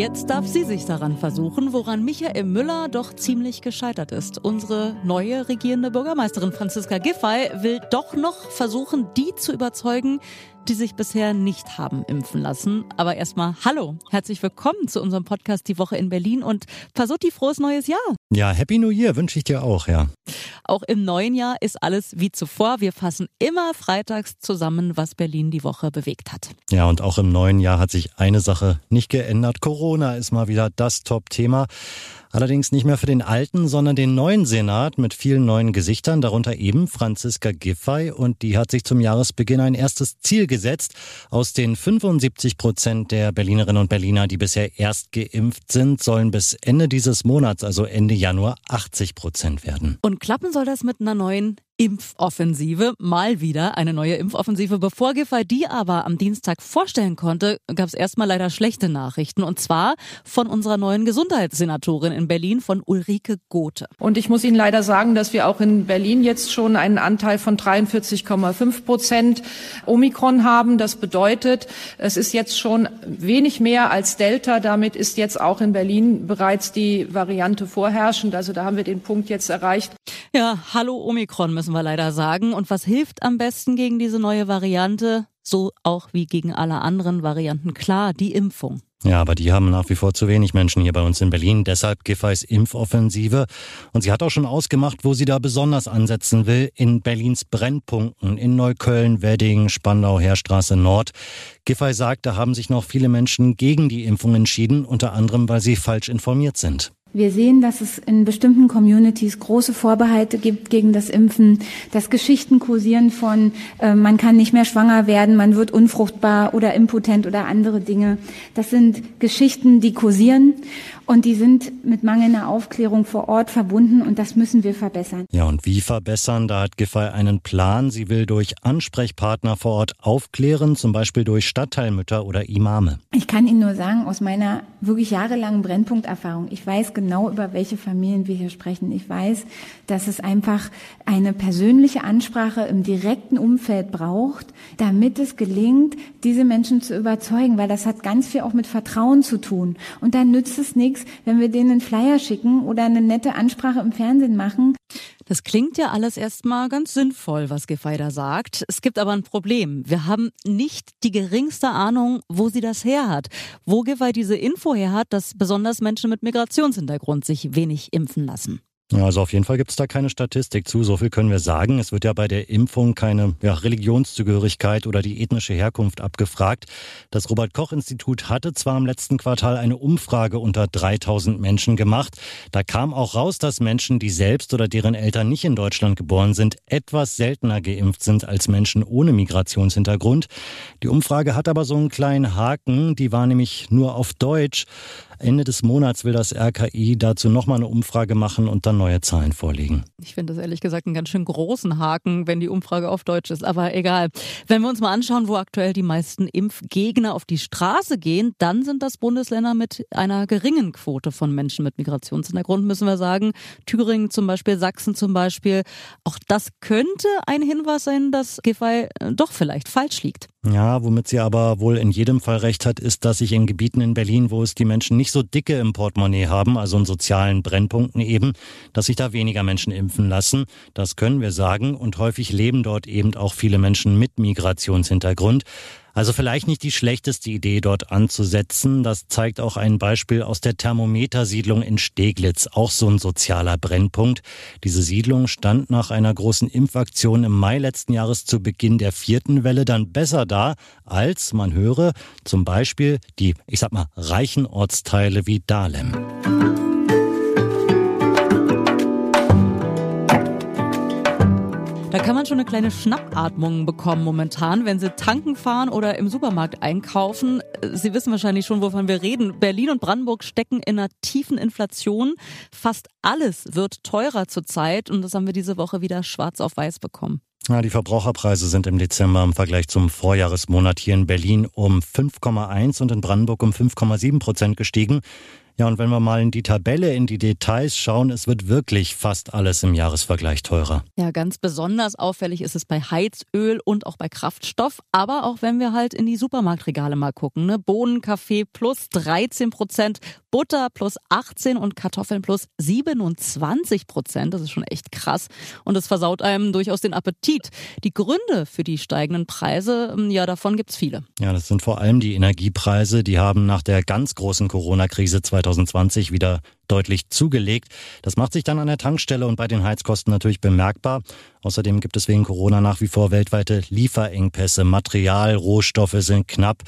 Jetzt darf sie sich daran versuchen, woran Michael Müller doch ziemlich gescheitert ist. Unsere neue regierende Bürgermeisterin Franziska Giffey will doch noch versuchen, die zu überzeugen, die sich bisher nicht haben impfen lassen. Aber erstmal hallo, herzlich willkommen zu unserem Podcast Die Woche in Berlin und Pasutti, frohes neues Jahr. Ja, Happy New Year wünsche ich dir auch, ja. Auch im neuen Jahr ist alles wie zuvor. Wir fassen immer freitags zusammen, was Berlin die Woche bewegt hat. Ja, und auch im neuen Jahr hat sich eine Sache nicht geändert. Corona ist mal wieder das Top-Thema. Allerdings nicht mehr für den alten, sondern den neuen Senat mit vielen neuen Gesichtern, darunter eben Franziska Giffey. Und die hat sich zum Jahresbeginn ein erstes Ziel gesetzt. Aus den 75 Prozent der Berlinerinnen und Berliner, die bisher erst geimpft sind, sollen bis Ende dieses Monats, also Ende Januar, 80 Prozent werden. Und klappen soll das mit einer neuen Impfoffensive. Mal wieder eine neue Impfoffensive. Bevor Giffey die aber am Dienstag vorstellen konnte, gab es erstmal leider schlechte Nachrichten. Und zwar von unserer neuen Gesundheitssenatorin in Berlin, von Ulrike Gothe. Und ich muss Ihnen leider sagen, dass wir auch in Berlin jetzt schon einen Anteil von 43,5 Prozent Omikron haben. Das bedeutet, es ist jetzt schon wenig mehr als Delta. Damit ist jetzt auch in Berlin bereits die Variante vorherrschend. Also da haben wir den Punkt jetzt erreicht. Ja, hallo Omikron müssen wir leider sagen. Und was hilft am besten gegen diese neue Variante? So auch wie gegen alle anderen Varianten. Klar, die Impfung. Ja, aber die haben nach wie vor zu wenig Menschen hier bei uns in Berlin. Deshalb Giffey's Impfoffensive. Und sie hat auch schon ausgemacht, wo sie da besonders ansetzen will. In Berlins Brennpunkten. In Neukölln, Wedding, Spandau, Heerstraße Nord. Giffey sagt, da haben sich noch viele Menschen gegen die Impfung entschieden. Unter anderem, weil sie falsch informiert sind. Wir sehen, dass es in bestimmten Communities große Vorbehalte gibt gegen das Impfen, dass Geschichten kursieren von, äh, man kann nicht mehr schwanger werden, man wird unfruchtbar oder impotent oder andere Dinge. Das sind Geschichten, die kursieren und die sind mit mangelnder Aufklärung vor Ort verbunden und das müssen wir verbessern. Ja, und wie verbessern? Da hat Giffey einen Plan. Sie will durch Ansprechpartner vor Ort aufklären, zum Beispiel durch Stadtteilmütter oder Imame. Ich kann Ihnen nur sagen, aus meiner wirklich jahrelangen Brennpunkterfahrung, ich weiß genau, über welche Familien wir hier sprechen. Ich weiß, dass es einfach eine persönliche Ansprache im direkten Umfeld braucht, damit es gelingt, diese Menschen zu überzeugen, weil das hat ganz viel auch mit Vertrauen zu tun. Und dann nützt es nichts, wenn wir denen einen Flyer schicken oder eine nette Ansprache im Fernsehen machen. Das klingt ja alles erstmal ganz sinnvoll, was da sagt. Es gibt aber ein Problem. Wir haben nicht die geringste Ahnung, wo sie das her hat. Wo Giffey diese Info her hat, dass besonders Menschen mit Migrationshintergrund sich wenig impfen lassen. Also auf jeden Fall gibt es da keine Statistik zu. So viel können wir sagen. Es wird ja bei der Impfung keine ja, Religionszugehörigkeit oder die ethnische Herkunft abgefragt. Das Robert Koch Institut hatte zwar im letzten Quartal eine Umfrage unter 3000 Menschen gemacht. Da kam auch raus, dass Menschen, die selbst oder deren Eltern nicht in Deutschland geboren sind, etwas seltener geimpft sind als Menschen ohne Migrationshintergrund. Die Umfrage hat aber so einen kleinen Haken. Die war nämlich nur auf Deutsch. Ende des Monats will das RKI dazu nochmal eine Umfrage machen und dann neue Zahlen vorlegen. Ich finde das ehrlich gesagt einen ganz schön großen Haken, wenn die Umfrage auf Deutsch ist. Aber egal. Wenn wir uns mal anschauen, wo aktuell die meisten Impfgegner auf die Straße gehen, dann sind das Bundesländer mit einer geringen Quote von Menschen mit Migrationshintergrund, müssen wir sagen. Thüringen zum Beispiel, Sachsen zum Beispiel. Auch das könnte ein Hinweis sein, dass Giffey äh, doch vielleicht falsch liegt. Ja, womit sie aber wohl in jedem Fall recht hat, ist, dass sich in Gebieten in Berlin, wo es die Menschen nicht so dicke im Portemonnaie haben, also in sozialen Brennpunkten eben, dass sich da weniger Menschen impfen lassen. Das können wir sagen. Und häufig leben dort eben auch viele Menschen mit Migrationshintergrund. Also vielleicht nicht die schlechteste Idee, dort anzusetzen. Das zeigt auch ein Beispiel aus der Thermometersiedlung in Steglitz, auch so ein sozialer Brennpunkt. Diese Siedlung stand nach einer großen Impfaktion im Mai letzten Jahres zu Beginn der vierten Welle dann besser da, als man höre, zum Beispiel die, ich sag mal, reichen Ortsteile wie Dahlem. Da kann man schon eine kleine Schnappatmung bekommen momentan, wenn Sie tanken fahren oder im Supermarkt einkaufen. Sie wissen wahrscheinlich schon, wovon wir reden. Berlin und Brandenburg stecken in einer tiefen Inflation. Fast alles wird teurer zurzeit und das haben wir diese Woche wieder schwarz auf weiß bekommen. Ja, die Verbraucherpreise sind im Dezember im Vergleich zum Vorjahresmonat hier in Berlin um 5,1 und in Brandenburg um 5,7 Prozent gestiegen. Ja, und wenn wir mal in die Tabelle, in die Details schauen, es wird wirklich fast alles im Jahresvergleich teurer. Ja, ganz besonders auffällig ist es bei Heizöl und auch bei Kraftstoff. Aber auch wenn wir halt in die Supermarktregale mal gucken. Ne? Bohnen, Kaffee plus 13 Prozent, Butter plus 18 und Kartoffeln plus 27 Prozent. Das ist schon echt krass. Und es versaut einem durchaus den Appetit. Die Gründe für die steigenden Preise, hm, ja, davon gibt's viele. Ja, das sind vor allem die Energiepreise. Die haben nach der ganz großen Corona-Krise 2020 2020 wieder deutlich zugelegt. Das macht sich dann an der Tankstelle und bei den Heizkosten natürlich bemerkbar. Außerdem gibt es wegen Corona nach wie vor weltweite Lieferengpässe. Material, Rohstoffe sind knapp.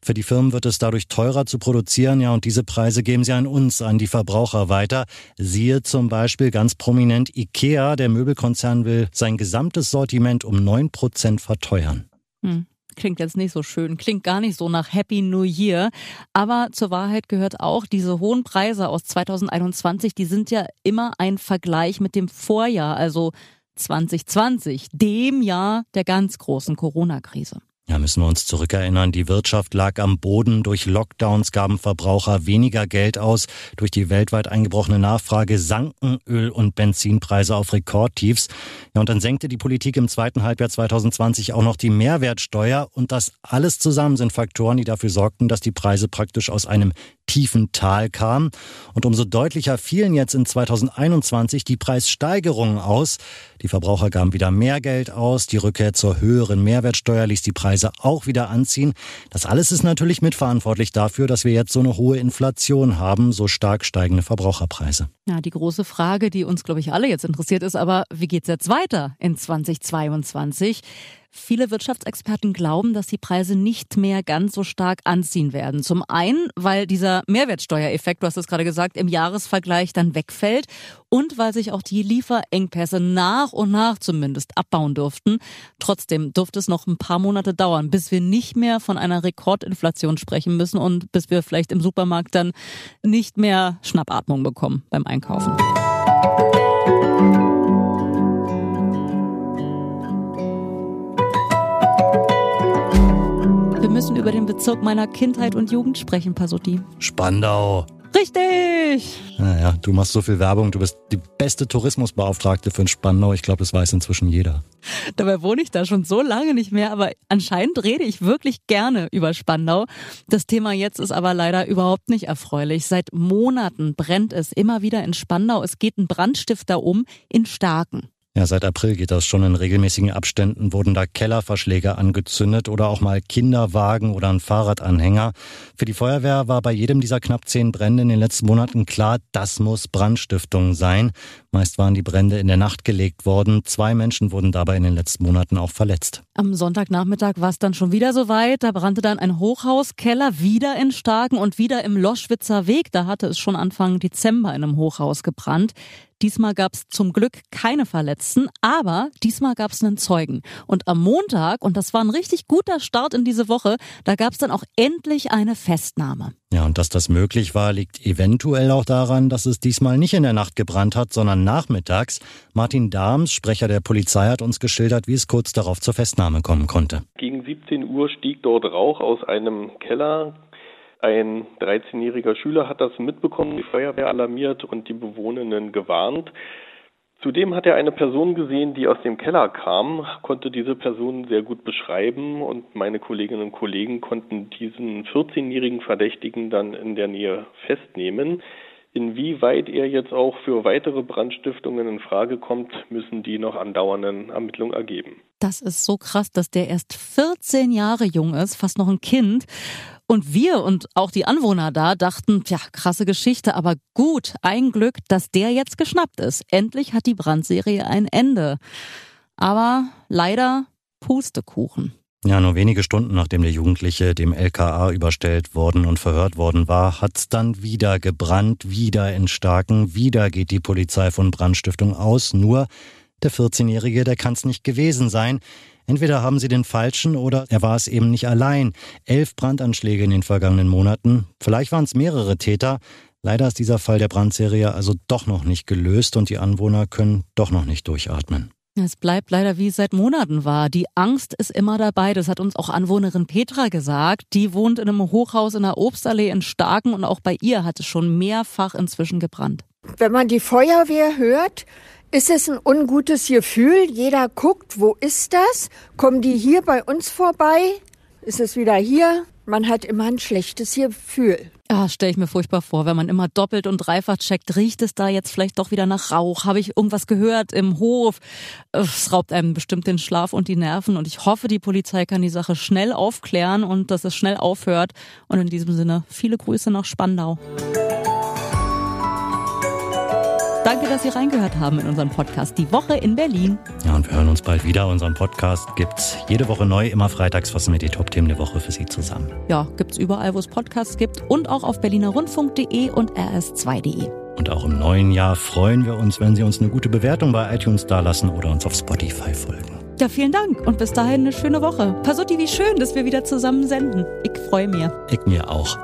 Für die Firmen wird es dadurch teurer zu produzieren, ja, und diese Preise geben sie an uns, an die Verbraucher weiter. Siehe zum Beispiel ganz prominent IKEA. Der Möbelkonzern will sein gesamtes Sortiment um neun Prozent verteuern. Hm klingt jetzt nicht so schön, klingt gar nicht so nach Happy New Year. Aber zur Wahrheit gehört auch, diese hohen Preise aus 2021, die sind ja immer ein Vergleich mit dem Vorjahr, also 2020, dem Jahr der ganz großen Corona-Krise. Ja, müssen wir uns zurückerinnern, die Wirtschaft lag am Boden. Durch Lockdowns gaben Verbraucher weniger Geld aus. Durch die weltweit eingebrochene Nachfrage sanken Öl- und Benzinpreise auf Rekordtiefs. Ja, und dann senkte die Politik im zweiten Halbjahr 2020 auch noch die Mehrwertsteuer. Und das alles zusammen sind Faktoren, die dafür sorgten, dass die Preise praktisch aus einem tiefen Tal kam. Und umso deutlicher fielen jetzt in 2021 die Preissteigerungen aus. Die Verbraucher gaben wieder mehr Geld aus. Die Rückkehr zur höheren Mehrwertsteuer ließ die Preise auch wieder anziehen. Das alles ist natürlich mitverantwortlich dafür, dass wir jetzt so eine hohe Inflation haben, so stark steigende Verbraucherpreise. Ja, die große Frage, die uns, glaube ich, alle jetzt interessiert, ist aber, wie geht's jetzt weiter in 2022? Viele Wirtschaftsexperten glauben, dass die Preise nicht mehr ganz so stark anziehen werden. Zum einen, weil dieser Mehrwertsteuereffekt, du hast es gerade gesagt, im Jahresvergleich dann wegfällt und weil sich auch die Lieferengpässe nach und nach zumindest abbauen dürften. Trotzdem dürfte es noch ein paar Monate dauern, bis wir nicht mehr von einer Rekordinflation sprechen müssen und bis wir vielleicht im Supermarkt dann nicht mehr Schnappatmung bekommen beim Einkaufen. Müssen über den Bezirk meiner Kindheit und Jugend sprechen, Pasotti. Spandau. Richtig! Naja, du machst so viel Werbung, du bist die beste Tourismusbeauftragte für Spandau. Ich glaube, das weiß inzwischen jeder. Dabei wohne ich da schon so lange nicht mehr, aber anscheinend rede ich wirklich gerne über Spandau. Das Thema jetzt ist aber leider überhaupt nicht erfreulich. Seit Monaten brennt es immer wieder in Spandau. Es geht ein Brandstifter um in Starken. Ja, seit April geht das schon. In regelmäßigen Abständen wurden da Kellerverschläge angezündet oder auch mal Kinderwagen oder ein Fahrradanhänger. Für die Feuerwehr war bei jedem dieser knapp zehn Brände in den letzten Monaten klar, das muss Brandstiftung sein. Meist waren die Brände in der Nacht gelegt worden. Zwei Menschen wurden dabei in den letzten Monaten auch verletzt. Am Sonntagnachmittag war es dann schon wieder soweit. Da brannte dann ein Hochhauskeller wieder in Starken und wieder im Loschwitzer Weg. Da hatte es schon Anfang Dezember in einem Hochhaus gebrannt. Diesmal gab es zum Glück keine Verletzten, aber diesmal gab es einen Zeugen. Und am Montag, und das war ein richtig guter Start in diese Woche, da gab es dann auch endlich eine Festnahme. Ja, und dass das möglich war, liegt eventuell auch daran, dass es diesmal nicht in der Nacht gebrannt hat, sondern nachmittags. Martin Dahms, Sprecher der Polizei, hat uns geschildert, wie es kurz darauf zur Festnahme kommen konnte. Gegen 17 Uhr stieg dort Rauch aus einem Keller ein 13-jähriger Schüler hat das mitbekommen, die Feuerwehr alarmiert und die Bewohnenden gewarnt. Zudem hat er eine Person gesehen, die aus dem Keller kam, konnte diese Person sehr gut beschreiben und meine Kolleginnen und Kollegen konnten diesen 14-jährigen Verdächtigen dann in der Nähe festnehmen. Inwieweit er jetzt auch für weitere Brandstiftungen in Frage kommt, müssen die noch andauernden Ermittlungen ergeben. Das ist so krass, dass der erst 14 Jahre jung ist, fast noch ein Kind. Und wir und auch die Anwohner da dachten, tja, krasse Geschichte, aber gut, ein Glück, dass der jetzt geschnappt ist. Endlich hat die Brandserie ein Ende. Aber leider Pustekuchen. Ja, nur wenige Stunden nachdem der Jugendliche dem LKA überstellt worden und verhört worden war, hat's dann wieder gebrannt, wieder in Starken, wieder geht die Polizei von Brandstiftung aus, nur Der 14-Jährige, der kann es nicht gewesen sein. Entweder haben sie den Falschen oder er war es eben nicht allein. Elf Brandanschläge in den vergangenen Monaten. Vielleicht waren es mehrere Täter. Leider ist dieser Fall der Brandserie also doch noch nicht gelöst und die Anwohner können doch noch nicht durchatmen. Es bleibt leider wie es seit Monaten war. Die Angst ist immer dabei. Das hat uns auch Anwohnerin Petra gesagt. Die wohnt in einem Hochhaus in der Obstallee in Starken und auch bei ihr hat es schon mehrfach inzwischen gebrannt. Wenn man die Feuerwehr hört, ist es ein ungutes Gefühl. Jeder guckt, wo ist das? Kommen die hier bei uns vorbei? Ist es wieder hier? Man hat immer ein schlechtes Gefühl. Ja, stelle ich mir furchtbar vor, wenn man immer doppelt und dreifach checkt, riecht es da jetzt vielleicht doch wieder nach Rauch? Habe ich irgendwas gehört im Hof? Es raubt einem bestimmt den Schlaf und die Nerven und ich hoffe, die Polizei kann die Sache schnell aufklären und dass es schnell aufhört. Und in diesem Sinne, viele Grüße nach Spandau. Danke, dass Sie reingehört haben in unseren Podcast Die Woche in Berlin. Ja, und wir hören uns bald wieder. Unseren Podcast gibt's jede Woche neu. Immer freitags fassen wir die Top-Themen der Woche für Sie zusammen. Ja, gibt's überall, wo es Podcasts gibt und auch auf berlinerrundfunk.de und rs2.de. Und auch im neuen Jahr freuen wir uns, wenn Sie uns eine gute Bewertung bei iTunes dalassen oder uns auf Spotify folgen. Ja, vielen Dank und bis dahin eine schöne Woche. Pasutti, wie schön, dass wir wieder zusammen senden. Ich freue mich. Ich mir auch.